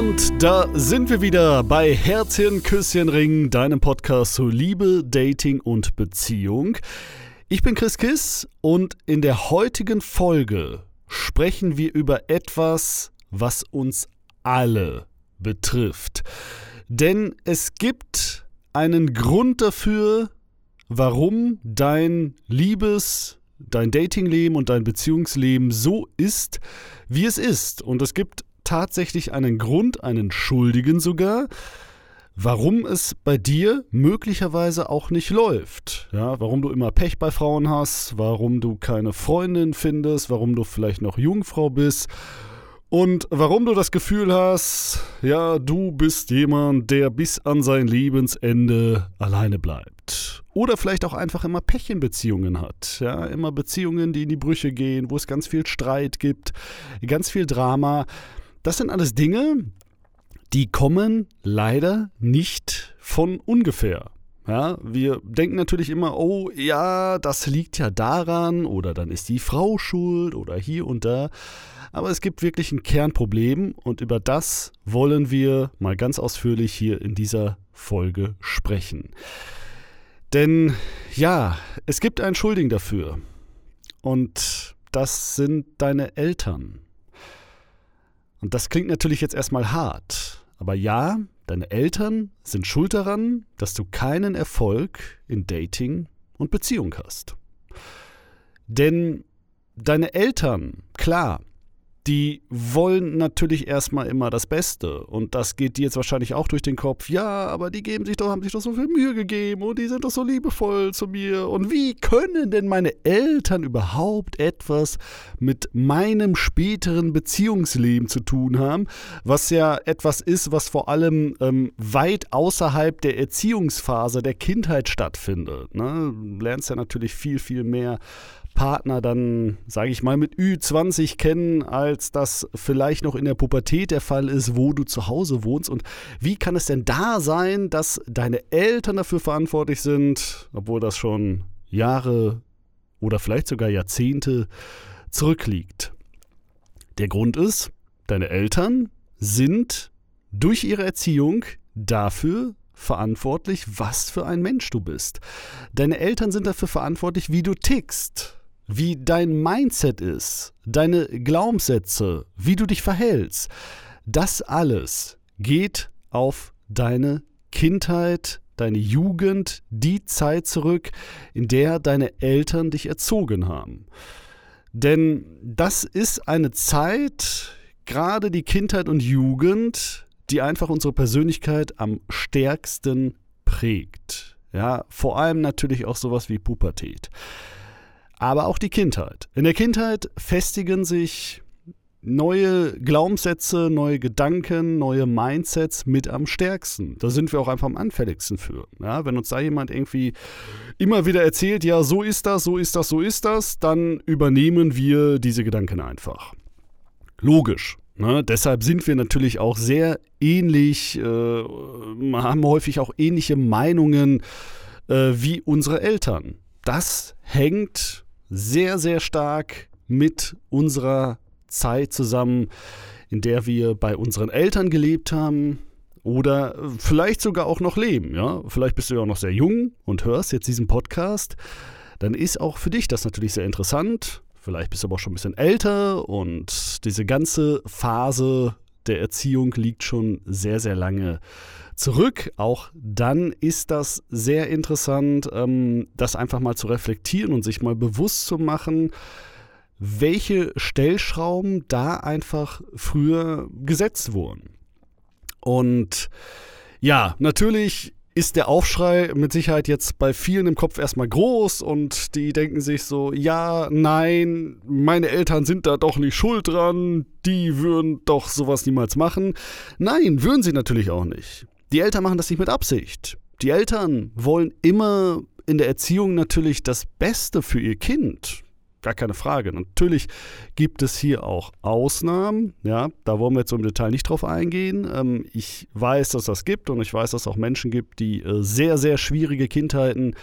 Und da sind wir wieder bei Herzchen, Küsschen, Ring, deinem Podcast zu Liebe, Dating und Beziehung. Ich bin Chris Kiss und in der heutigen Folge sprechen wir über etwas, was uns alle betrifft. Denn es gibt einen Grund dafür, warum dein Liebes, dein Datingleben und dein Beziehungsleben so ist, wie es ist. Und es gibt tatsächlich einen Grund, einen Schuldigen sogar, warum es bei dir möglicherweise auch nicht läuft. Ja, warum du immer Pech bei Frauen hast, warum du keine Freundin findest, warum du vielleicht noch Jungfrau bist und warum du das Gefühl hast, ja, du bist jemand, der bis an sein Lebensende alleine bleibt. Oder vielleicht auch einfach immer Pech in Beziehungen hat. Ja, immer Beziehungen, die in die Brüche gehen, wo es ganz viel Streit gibt, ganz viel Drama. Das sind alles Dinge, die kommen leider nicht von ungefähr. Ja, wir denken natürlich immer, oh ja, das liegt ja daran oder dann ist die Frau schuld oder hier und da. Aber es gibt wirklich ein Kernproblem und über das wollen wir mal ganz ausführlich hier in dieser Folge sprechen. Denn ja, es gibt einen Schuldigen dafür und das sind deine Eltern. Und das klingt natürlich jetzt erstmal hart. Aber ja, deine Eltern sind schuld daran, dass du keinen Erfolg in Dating und Beziehung hast. Denn deine Eltern, klar, die wollen natürlich erstmal immer das Beste. Und das geht dir jetzt wahrscheinlich auch durch den Kopf. Ja, aber die geben sich doch, haben sich doch so viel Mühe gegeben und die sind doch so liebevoll zu mir. Und wie können denn meine Eltern überhaupt etwas mit meinem späteren Beziehungsleben zu tun haben? Was ja etwas ist, was vor allem ähm, weit außerhalb der Erziehungsphase der Kindheit stattfindet. Ne? Du lernst ja natürlich viel, viel mehr Partner dann, sage ich mal, mit Ü20 kennen, als das vielleicht noch in der Pubertät der Fall ist, wo du zu Hause wohnst. Und wie kann es denn da sein, dass deine Eltern dafür verantwortlich sind, obwohl das schon Jahre oder vielleicht sogar Jahrzehnte zurückliegt? Der Grund ist, deine Eltern sind durch ihre Erziehung dafür verantwortlich, was für ein Mensch du bist. Deine Eltern sind dafür verantwortlich, wie du tickst wie dein Mindset ist, deine Glaubenssätze, wie du dich verhältst, das alles geht auf deine Kindheit, deine Jugend, die Zeit zurück, in der deine Eltern dich erzogen haben. Denn das ist eine Zeit, gerade die Kindheit und Jugend, die einfach unsere Persönlichkeit am stärksten prägt. Ja, vor allem natürlich auch sowas wie Pubertät aber auch die Kindheit. In der Kindheit festigen sich neue Glaubenssätze, neue Gedanken, neue Mindsets mit am stärksten. Da sind wir auch einfach am anfälligsten für. Ja, wenn uns da jemand irgendwie immer wieder erzählt, ja, so ist das, so ist das, so ist das, dann übernehmen wir diese Gedanken einfach. Logisch. Ne? Deshalb sind wir natürlich auch sehr ähnlich, äh, haben häufig auch ähnliche Meinungen äh, wie unsere Eltern. Das hängt sehr, sehr stark mit unserer Zeit zusammen, in der wir bei unseren Eltern gelebt haben oder vielleicht sogar auch noch leben. Ja? Vielleicht bist du ja auch noch sehr jung und hörst jetzt diesen Podcast. Dann ist auch für dich das natürlich sehr interessant. Vielleicht bist du aber auch schon ein bisschen älter und diese ganze Phase der Erziehung liegt schon sehr, sehr lange zurück. Auch dann ist das sehr interessant, ähm, das einfach mal zu reflektieren und sich mal bewusst zu machen, welche Stellschrauben da einfach früher gesetzt wurden. Und ja, natürlich ist der Aufschrei mit Sicherheit jetzt bei vielen im Kopf erstmal groß und die denken sich so, ja, nein, meine Eltern sind da doch nicht schuld dran, die würden doch sowas niemals machen. Nein, würden sie natürlich auch nicht. Die Eltern machen das nicht mit Absicht. Die Eltern wollen immer in der Erziehung natürlich das Beste für ihr Kind. Gar keine Frage. Natürlich gibt es hier auch Ausnahmen. Ja, da wollen wir jetzt im Detail nicht drauf eingehen. Ähm, ich weiß, dass das gibt und ich weiß, dass es auch Menschen gibt, die äh, sehr, sehr schwierige Kindheiten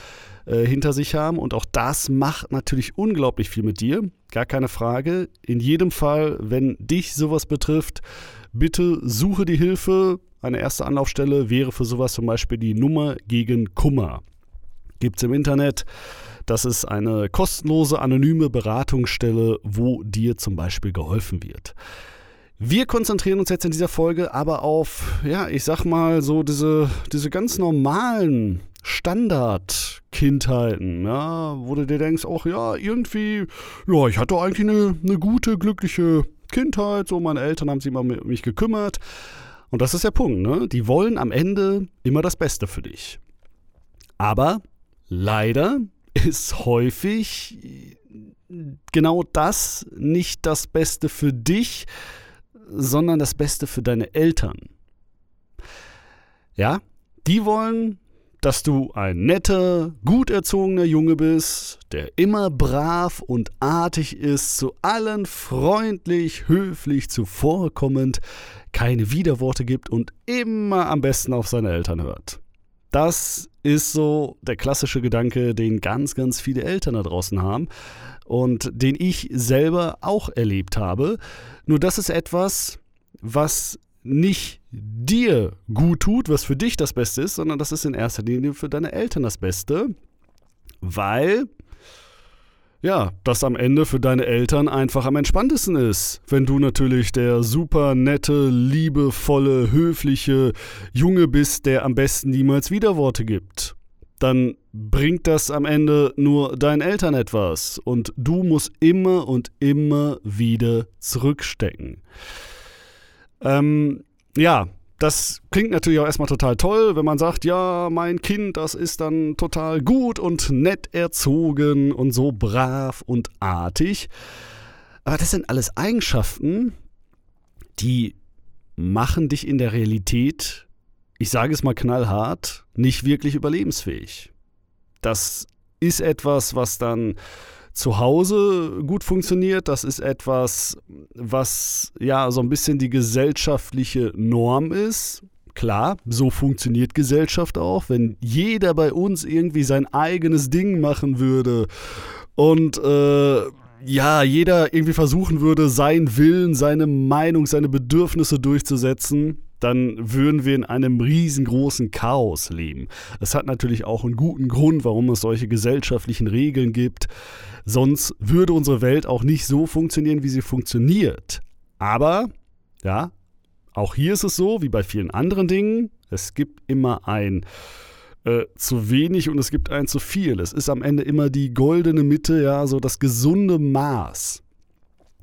äh, hinter sich haben. Und auch das macht natürlich unglaublich viel mit dir. Gar keine Frage. In jedem Fall, wenn dich sowas betrifft, bitte suche die Hilfe. Eine erste Anlaufstelle wäre für sowas zum Beispiel die Nummer gegen Kummer. Gibt es im Internet. Das ist eine kostenlose, anonyme Beratungsstelle, wo dir zum Beispiel geholfen wird. Wir konzentrieren uns jetzt in dieser Folge aber auf, ja, ich sag mal, so diese, diese ganz normalen Standard-Kindheiten, ja, wo du dir denkst, ach ja, irgendwie, ja, ich hatte eigentlich eine, eine gute, glückliche Kindheit, so meine Eltern haben sich immer um mich gekümmert. Und das ist der Punkt, ne? Die wollen am Ende immer das Beste für dich. Aber leider ist häufig genau das nicht das Beste für dich, sondern das Beste für deine Eltern. Ja, die wollen, dass du ein netter, gut erzogener Junge bist, der immer brav und artig ist, zu allen freundlich, höflich, zuvorkommend, keine Widerworte gibt und immer am besten auf seine Eltern hört. Das ist so der klassische Gedanke, den ganz, ganz viele Eltern da draußen haben und den ich selber auch erlebt habe. Nur das ist etwas, was nicht dir gut tut, was für dich das Beste ist, sondern das ist in erster Linie für deine Eltern das Beste, weil ja, das am Ende für deine Eltern einfach am entspanntesten ist. Wenn du natürlich der super nette, liebevolle, höfliche Junge bist, der am besten niemals Widerworte gibt. Dann bringt das am Ende nur deinen Eltern etwas und du musst immer und immer wieder zurückstecken. Ähm, ja, das klingt natürlich auch erstmal total toll, wenn man sagt, ja, mein Kind, das ist dann total gut und nett erzogen und so brav und artig. Aber das sind alles Eigenschaften, die machen dich in der Realität, ich sage es mal knallhart, nicht wirklich überlebensfähig. Das ist etwas, was dann zu Hause gut funktioniert. Das ist etwas, was ja so ein bisschen die gesellschaftliche Norm ist. Klar, so funktioniert Gesellschaft auch. Wenn jeder bei uns irgendwie sein eigenes Ding machen würde und äh, ja, jeder irgendwie versuchen würde, seinen Willen, seine Meinung, seine Bedürfnisse durchzusetzen, dann würden wir in einem riesengroßen Chaos leben. Es hat natürlich auch einen guten Grund, warum es solche gesellschaftlichen Regeln gibt. Sonst würde unsere Welt auch nicht so funktionieren, wie sie funktioniert. Aber, ja, auch hier ist es so, wie bei vielen anderen Dingen, es gibt immer ein äh, zu wenig und es gibt ein zu viel. Es ist am Ende immer die goldene Mitte, ja, so das gesunde Maß.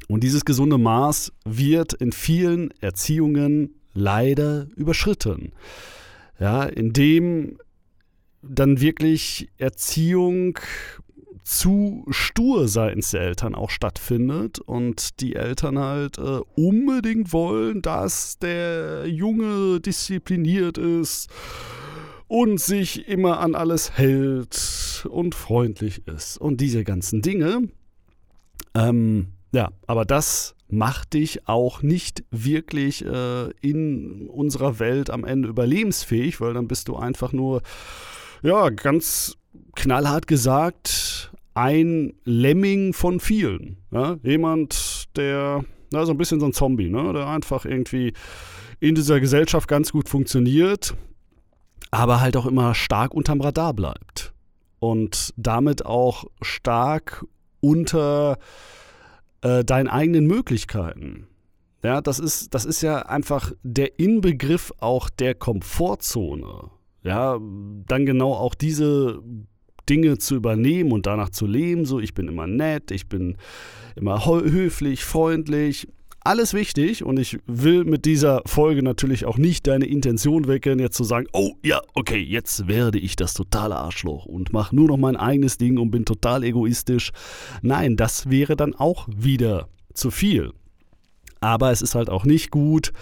Und dieses gesunde Maß wird in vielen Erziehungen leider überschritten. Ja, indem dann wirklich Erziehung zu stur seitens der Eltern auch stattfindet und die Eltern halt äh, unbedingt wollen, dass der Junge diszipliniert ist und sich immer an alles hält und freundlich ist und diese ganzen Dinge. Ähm, ja, aber das macht dich auch nicht wirklich äh, in unserer Welt am Ende überlebensfähig, weil dann bist du einfach nur, ja, ganz knallhart gesagt, ein Lemming von vielen. Ja? Jemand, der, na, so ein bisschen so ein Zombie, ne? der einfach irgendwie in dieser Gesellschaft ganz gut funktioniert, aber halt auch immer stark unterm Radar bleibt. Und damit auch stark unter äh, deinen eigenen Möglichkeiten. Ja, das ist, das ist ja einfach der Inbegriff auch der Komfortzone. Ja, dann genau auch diese Dinge zu übernehmen und danach zu leben. So, ich bin immer nett, ich bin immer höflich, freundlich. Alles wichtig und ich will mit dieser Folge natürlich auch nicht deine Intention wecken, jetzt zu sagen, oh ja, okay, jetzt werde ich das totale Arschloch und mache nur noch mein eigenes Ding und bin total egoistisch. Nein, das wäre dann auch wieder zu viel. Aber es ist halt auch nicht gut,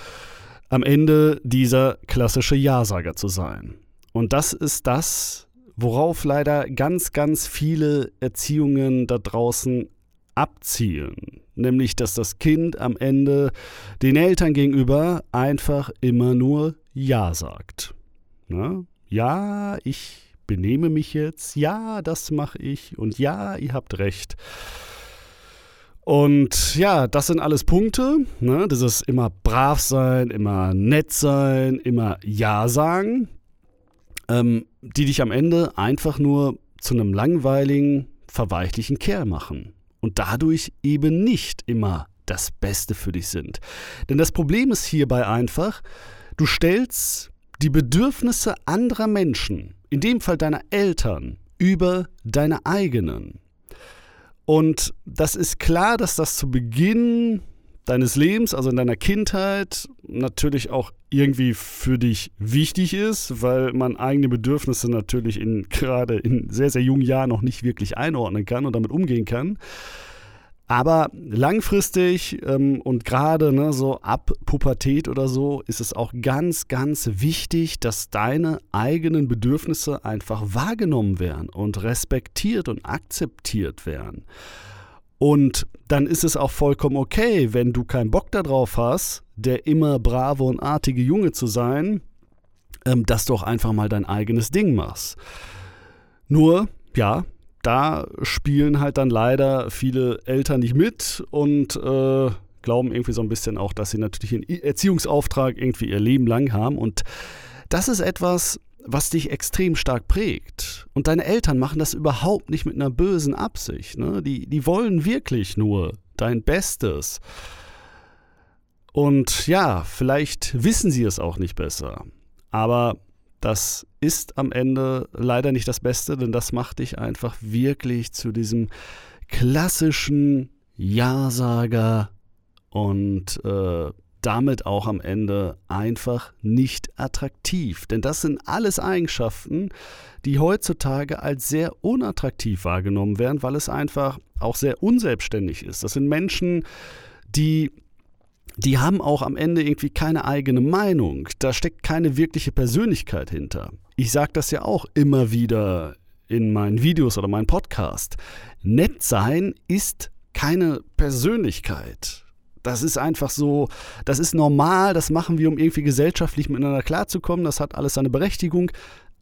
am Ende dieser klassische Ja-Sager zu sein. Und das ist das, worauf leider ganz, ganz viele Erziehungen da draußen abzielen. Nämlich, dass das Kind am Ende den Eltern gegenüber einfach immer nur Ja sagt. Na? Ja, ich benehme mich jetzt, ja, das mache ich und ja, ihr habt recht. Und ja, das sind alles Punkte. Ne? ist immer brav sein, immer nett sein, immer Ja sagen, ähm, die dich am Ende einfach nur zu einem langweiligen, verweichlichen Kerl machen. Und dadurch eben nicht immer das Beste für dich sind. Denn das Problem ist hierbei einfach, du stellst die Bedürfnisse anderer Menschen, in dem Fall deiner Eltern, über deine eigenen. Und das ist klar, dass das zu Beginn deines Lebens, also in deiner Kindheit, natürlich auch irgendwie für dich wichtig ist, weil man eigene Bedürfnisse natürlich in, gerade in sehr, sehr jungen Jahren noch nicht wirklich einordnen kann und damit umgehen kann. Aber langfristig ähm, und gerade ne, so ab Pubertät oder so ist es auch ganz, ganz wichtig, dass deine eigenen Bedürfnisse einfach wahrgenommen werden und respektiert und akzeptiert werden. Und dann ist es auch vollkommen okay, wenn du keinen Bock darauf hast, der immer brave und artige Junge zu sein, ähm, dass du auch einfach mal dein eigenes Ding machst. Nur, ja, da spielen halt dann leider viele Eltern nicht mit und äh, glauben irgendwie so ein bisschen auch, dass sie natürlich einen Erziehungsauftrag irgendwie ihr Leben lang haben. Und das ist etwas, was dich extrem stark prägt. Und deine Eltern machen das überhaupt nicht mit einer bösen Absicht. Ne? Die, die wollen wirklich nur dein Bestes. Und ja, vielleicht wissen sie es auch nicht besser. Aber das ist am Ende leider nicht das Beste, denn das macht dich einfach wirklich zu diesem klassischen Ja-Sager und äh, damit auch am Ende einfach nicht attraktiv. Denn das sind alles Eigenschaften, die heutzutage als sehr unattraktiv wahrgenommen werden, weil es einfach auch sehr unselbstständig ist. Das sind Menschen, die die haben auch am Ende irgendwie keine eigene Meinung. Da steckt keine wirkliche Persönlichkeit hinter. Ich sage das ja auch immer wieder in meinen Videos oder meinen Podcast. Nett sein ist keine Persönlichkeit. Das ist einfach so, das ist normal, das machen wir, um irgendwie gesellschaftlich miteinander klarzukommen, das hat alles seine Berechtigung,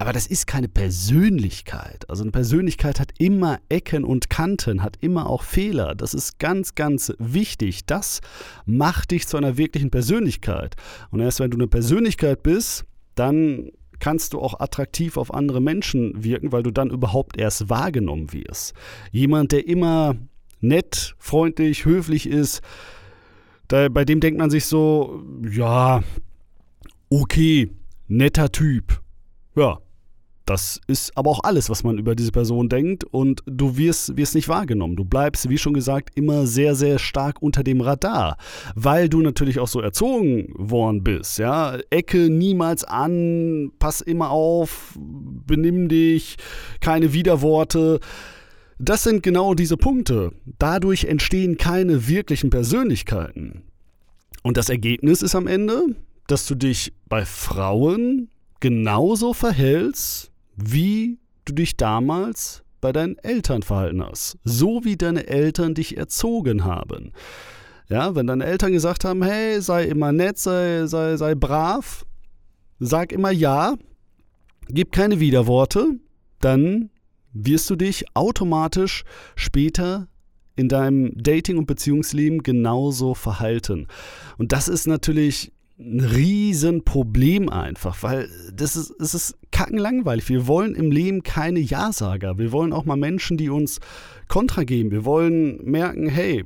aber das ist keine Persönlichkeit. Also eine Persönlichkeit hat immer Ecken und Kanten, hat immer auch Fehler. Das ist ganz, ganz wichtig. Das macht dich zu einer wirklichen Persönlichkeit. Und erst wenn du eine Persönlichkeit bist, dann kannst du auch attraktiv auf andere Menschen wirken, weil du dann überhaupt erst wahrgenommen wirst. Jemand, der immer nett, freundlich, höflich ist, da, bei dem denkt man sich so, ja, okay, netter Typ. Ja, das ist aber auch alles, was man über diese Person denkt und du wirst, wirst nicht wahrgenommen. Du bleibst, wie schon gesagt, immer sehr, sehr stark unter dem Radar, weil du natürlich auch so erzogen worden bist. Ja? Ecke niemals an, pass immer auf, benimm dich, keine Widerworte. Das sind genau diese Punkte. Dadurch entstehen keine wirklichen Persönlichkeiten. Und das Ergebnis ist am Ende, dass du dich bei Frauen genauso verhältst, wie du dich damals bei deinen Eltern verhalten hast. So wie deine Eltern dich erzogen haben. Ja, wenn deine Eltern gesagt haben, hey, sei immer nett, sei, sei, sei brav, sag immer ja, gib keine Widerworte, dann wirst du dich automatisch später in deinem Dating- und Beziehungsleben genauso verhalten. Und das ist natürlich ein Riesenproblem einfach, weil das ist, es ist kackenlangweilig. Wir wollen im Leben keine Ja-Sager. Wir wollen auch mal Menschen, die uns Kontra geben. Wir wollen merken, hey,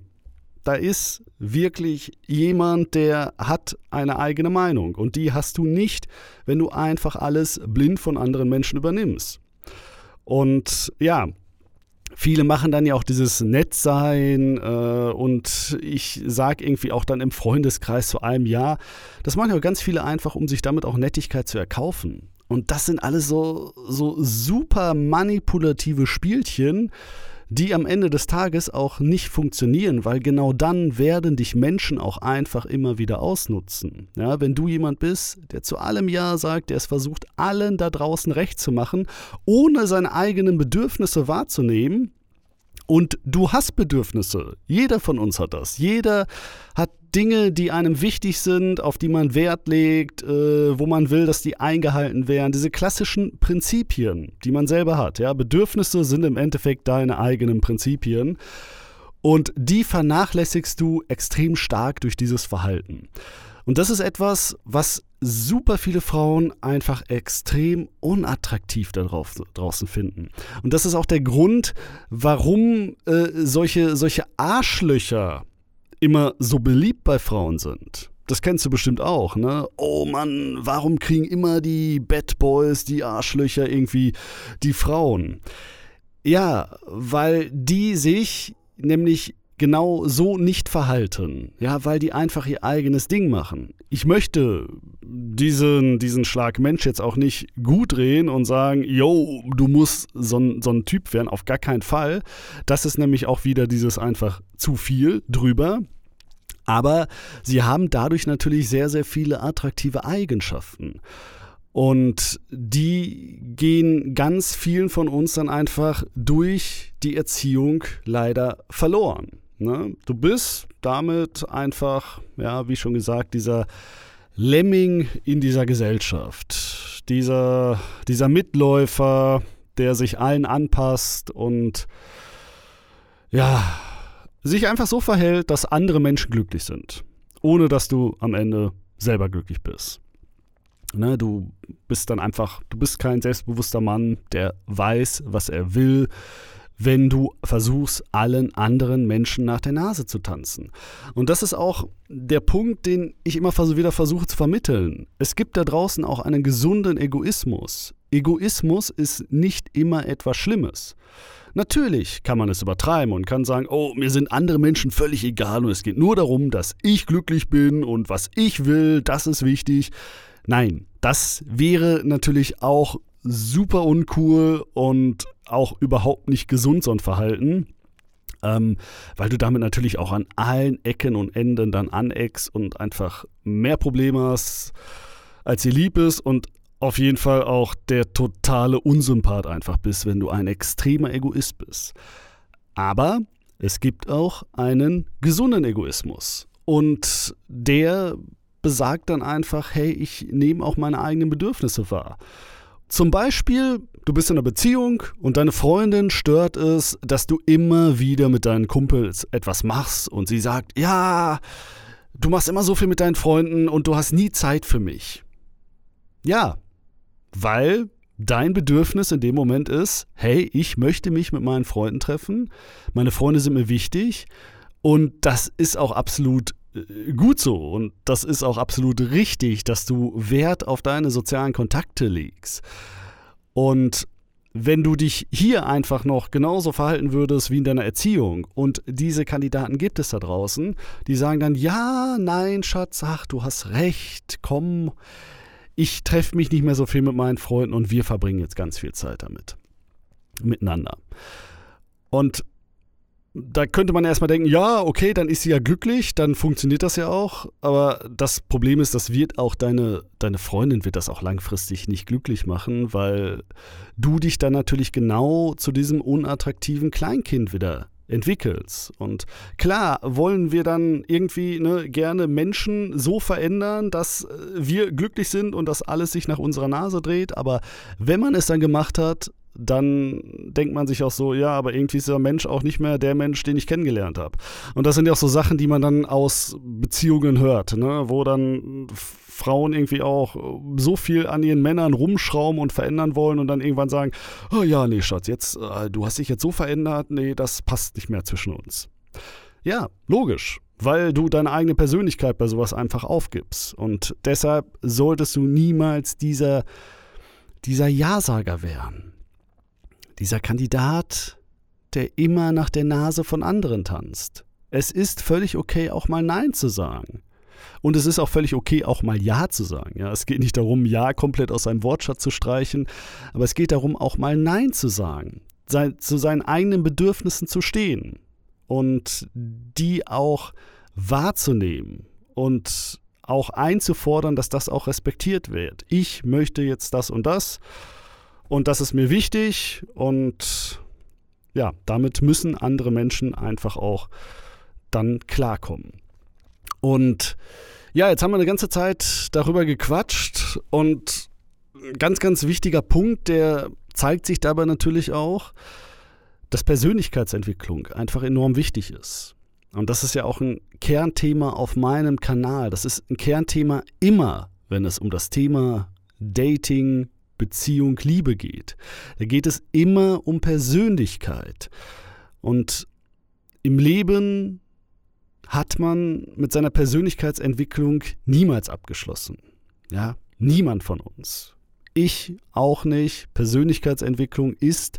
da ist wirklich jemand, der hat eine eigene Meinung. Und die hast du nicht, wenn du einfach alles blind von anderen Menschen übernimmst. Und ja, Viele machen dann ja auch dieses Nettsein äh, und ich sage irgendwie auch dann im Freundeskreis zu einem Ja. Das machen ja ganz viele einfach, um sich damit auch Nettigkeit zu erkaufen. Und das sind alles so, so super manipulative Spielchen, die am Ende des Tages auch nicht funktionieren, weil genau dann werden dich Menschen auch einfach immer wieder ausnutzen. Ja, wenn du jemand bist, der zu allem Ja sagt, der es versucht, allen da draußen recht zu machen, ohne seine eigenen Bedürfnisse wahrzunehmen, und du hast Bedürfnisse. Jeder von uns hat das. Jeder hat Dinge, die einem wichtig sind, auf die man Wert legt, äh, wo man will, dass die eingehalten werden. Diese klassischen Prinzipien, die man selber hat. Ja? Bedürfnisse sind im Endeffekt deine eigenen Prinzipien. Und die vernachlässigst du extrem stark durch dieses Verhalten. Und das ist etwas, was super viele Frauen einfach extrem unattraktiv da draußen finden. Und das ist auch der Grund, warum äh, solche, solche Arschlöcher immer so beliebt bei Frauen sind. Das kennst du bestimmt auch, ne? Oh Mann, warum kriegen immer die Bad Boys, die Arschlöcher irgendwie die Frauen? Ja, weil die sich nämlich genau so nicht verhalten. Ja, weil die einfach ihr eigenes Ding machen. Ich möchte diesen, diesen Schlag Mensch jetzt auch nicht gut drehen und sagen, yo, du musst so ein, so ein Typ werden. Auf gar keinen Fall. Das ist nämlich auch wieder dieses einfach zu viel drüber. Aber sie haben dadurch natürlich sehr, sehr viele attraktive Eigenschaften. Und die gehen ganz vielen von uns dann einfach durch die Erziehung leider verloren. Ne? Du bist damit einfach, ja, wie schon gesagt, dieser Lemming in dieser Gesellschaft. Dieser, dieser Mitläufer, der sich allen anpasst und ja, sich einfach so verhält, dass andere Menschen glücklich sind, ohne dass du am Ende selber glücklich bist. Ne, du bist dann einfach, du bist kein selbstbewusster Mann, der weiß, was er will, wenn du versuchst, allen anderen Menschen nach der Nase zu tanzen. Und das ist auch der Punkt, den ich immer wieder versuche zu vermitteln. Es gibt da draußen auch einen gesunden Egoismus. Egoismus ist nicht immer etwas Schlimmes. Natürlich kann man es übertreiben und kann sagen, oh, mir sind andere Menschen völlig egal und es geht nur darum, dass ich glücklich bin und was ich will, das ist wichtig. Nein, das wäre natürlich auch super uncool und auch überhaupt nicht gesund, so ein Verhalten. Ähm, weil du damit natürlich auch an allen Ecken und Enden dann aneckst und einfach mehr Probleme hast, als dir lieb ist und auf jeden Fall auch der totale Unsympath einfach bist, wenn du ein extremer Egoist bist. Aber es gibt auch einen gesunden Egoismus. Und der besagt dann einfach, hey, ich nehme auch meine eigenen Bedürfnisse wahr. Zum Beispiel, du bist in einer Beziehung und deine Freundin stört es, dass du immer wieder mit deinen Kumpels etwas machst und sie sagt, ja, du machst immer so viel mit deinen Freunden und du hast nie Zeit für mich. Ja, weil dein Bedürfnis in dem Moment ist, hey, ich möchte mich mit meinen Freunden treffen, meine Freunde sind mir wichtig und das ist auch absolut gut so und das ist auch absolut richtig, dass du Wert auf deine sozialen Kontakte legst. Und wenn du dich hier einfach noch genauso verhalten würdest wie in deiner Erziehung und diese Kandidaten gibt es da draußen, die sagen dann, ja, nein, Schatz, ach, du hast recht, komm, ich treffe mich nicht mehr so viel mit meinen Freunden und wir verbringen jetzt ganz viel Zeit damit. Miteinander. Und da könnte man erstmal denken, ja, okay, dann ist sie ja glücklich, dann funktioniert das ja auch. Aber das Problem ist, das wird auch deine, deine Freundin wird das auch langfristig nicht glücklich machen, weil du dich dann natürlich genau zu diesem unattraktiven Kleinkind wieder entwickelst. Und klar wollen wir dann irgendwie ne, gerne Menschen so verändern, dass äh, wir glücklich sind und dass alles sich nach unserer Nase dreht. Aber wenn man es dann gemacht hat, dann denkt man sich auch so, ja, aber irgendwie ist dieser Mensch auch nicht mehr der Mensch, den ich kennengelernt habe. Und das sind ja auch so Sachen, die man dann aus Beziehungen hört, ne? wo dann Frauen irgendwie auch so viel an ihren Männern rumschrauben und verändern wollen und dann irgendwann sagen, oh ja, nee, Schatz, jetzt, äh, du hast dich jetzt so verändert, nee, das passt nicht mehr zwischen uns. Ja, logisch, weil du deine eigene Persönlichkeit bei sowas einfach aufgibst. Und deshalb solltest du niemals dieser, dieser Ja-Sager werden dieser Kandidat, der immer nach der Nase von anderen tanzt. Es ist völlig okay, auch mal Nein zu sagen. Und es ist auch völlig okay, auch mal Ja zu sagen. Ja, es geht nicht darum, Ja komplett aus seinem Wortschatz zu streichen, aber es geht darum, auch mal Nein zu sagen, sein, zu seinen eigenen Bedürfnissen zu stehen und die auch wahrzunehmen und auch einzufordern, dass das auch respektiert wird. Ich möchte jetzt das und das und das ist mir wichtig und ja, damit müssen andere Menschen einfach auch dann klarkommen. Und ja, jetzt haben wir eine ganze Zeit darüber gequatscht und ein ganz, ganz wichtiger Punkt, der zeigt sich dabei natürlich auch, dass Persönlichkeitsentwicklung einfach enorm wichtig ist. Und das ist ja auch ein Kernthema auf meinem Kanal. Das ist ein Kernthema immer, wenn es um das Thema Dating, Beziehung, Liebe geht. Da geht es immer um Persönlichkeit. Und im Leben hat man mit seiner Persönlichkeitsentwicklung niemals abgeschlossen. Ja, niemand von uns. Ich auch nicht. Persönlichkeitsentwicklung ist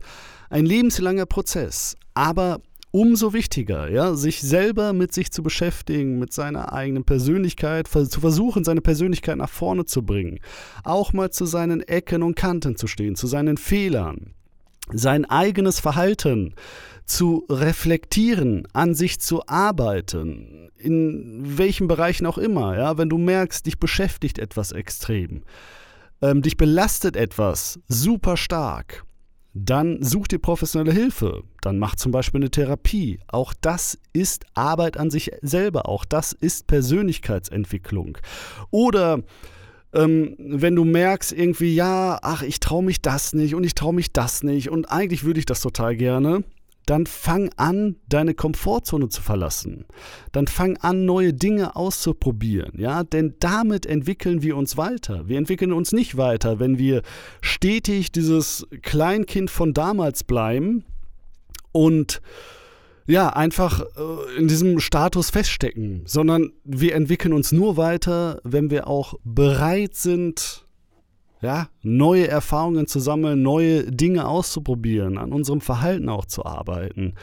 ein lebenslanger Prozess. Aber umso wichtiger, ja, sich selber mit sich zu beschäftigen, mit seiner eigenen Persönlichkeit, zu versuchen, seine Persönlichkeit nach vorne zu bringen, auch mal zu seinen Ecken und Kanten zu stehen, zu seinen Fehlern, sein eigenes Verhalten zu reflektieren, an sich zu arbeiten, in welchen Bereichen auch immer, ja, wenn du merkst, dich beschäftigt etwas extrem, ähm, dich belastet etwas super stark, dann such dir professionelle Hilfe. Dann mach zum Beispiel eine Therapie. Auch das ist Arbeit an sich selber. Auch das ist Persönlichkeitsentwicklung. Oder ähm, wenn du merkst irgendwie, ja, ach, ich traue mich das nicht und ich traue mich das nicht und eigentlich würde ich das total gerne, dann fang an, deine Komfortzone zu verlassen. Dann fang an, neue Dinge auszuprobieren, ja, denn damit entwickeln wir uns weiter. Wir entwickeln uns nicht weiter, wenn wir stetig dieses Kleinkind von damals bleiben und ja, einfach äh, in diesem Status feststecken, sondern wir entwickeln uns nur weiter, wenn wir auch bereit sind, ja, neue Erfahrungen zu sammeln, neue Dinge auszuprobieren, an unserem Verhalten auch zu arbeiten.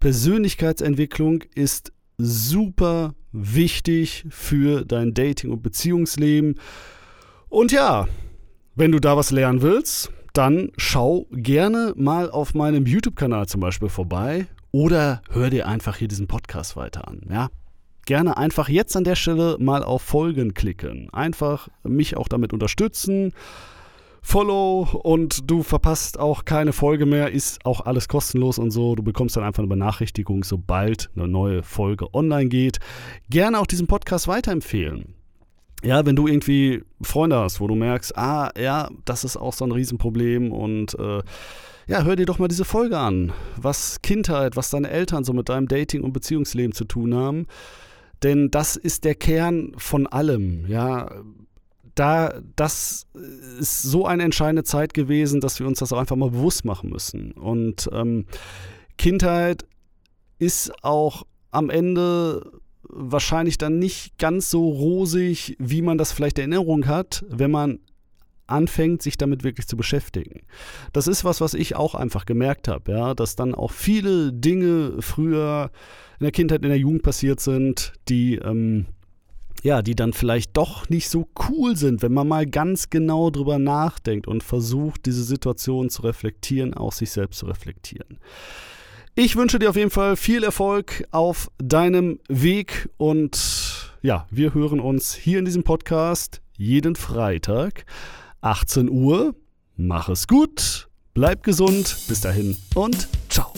Persönlichkeitsentwicklung ist super wichtig für dein Dating- und Beziehungsleben. Und ja, wenn du da was lernen willst, dann schau gerne mal auf meinem YouTube-Kanal zum Beispiel vorbei oder hör dir einfach hier diesen Podcast weiter an. Ja, gerne einfach jetzt an der Stelle mal auf Folgen klicken. Einfach mich auch damit unterstützen. Follow und du verpasst auch keine Folge mehr, ist auch alles kostenlos und so. Du bekommst dann einfach eine Benachrichtigung, sobald eine neue Folge online geht. Gerne auch diesen Podcast weiterempfehlen. Ja, wenn du irgendwie Freunde hast, wo du merkst, ah, ja, das ist auch so ein Riesenproblem und äh, ja, hör dir doch mal diese Folge an, was Kindheit, was deine Eltern so mit deinem Dating- und Beziehungsleben zu tun haben. Denn das ist der Kern von allem, ja. Da, das ist so eine entscheidende Zeit gewesen, dass wir uns das auch einfach mal bewusst machen müssen. Und ähm, Kindheit ist auch am Ende wahrscheinlich dann nicht ganz so rosig, wie man das vielleicht in Erinnerung hat, wenn man anfängt, sich damit wirklich zu beschäftigen. Das ist was, was ich auch einfach gemerkt habe, ja, dass dann auch viele Dinge früher in der Kindheit, in der Jugend passiert sind, die ähm, ja, die dann vielleicht doch nicht so cool sind, wenn man mal ganz genau drüber nachdenkt und versucht, diese Situation zu reflektieren, auch sich selbst zu reflektieren. Ich wünsche dir auf jeden Fall viel Erfolg auf deinem Weg und ja, wir hören uns hier in diesem Podcast jeden Freitag 18 Uhr. Mach es gut, bleib gesund, bis dahin und ciao.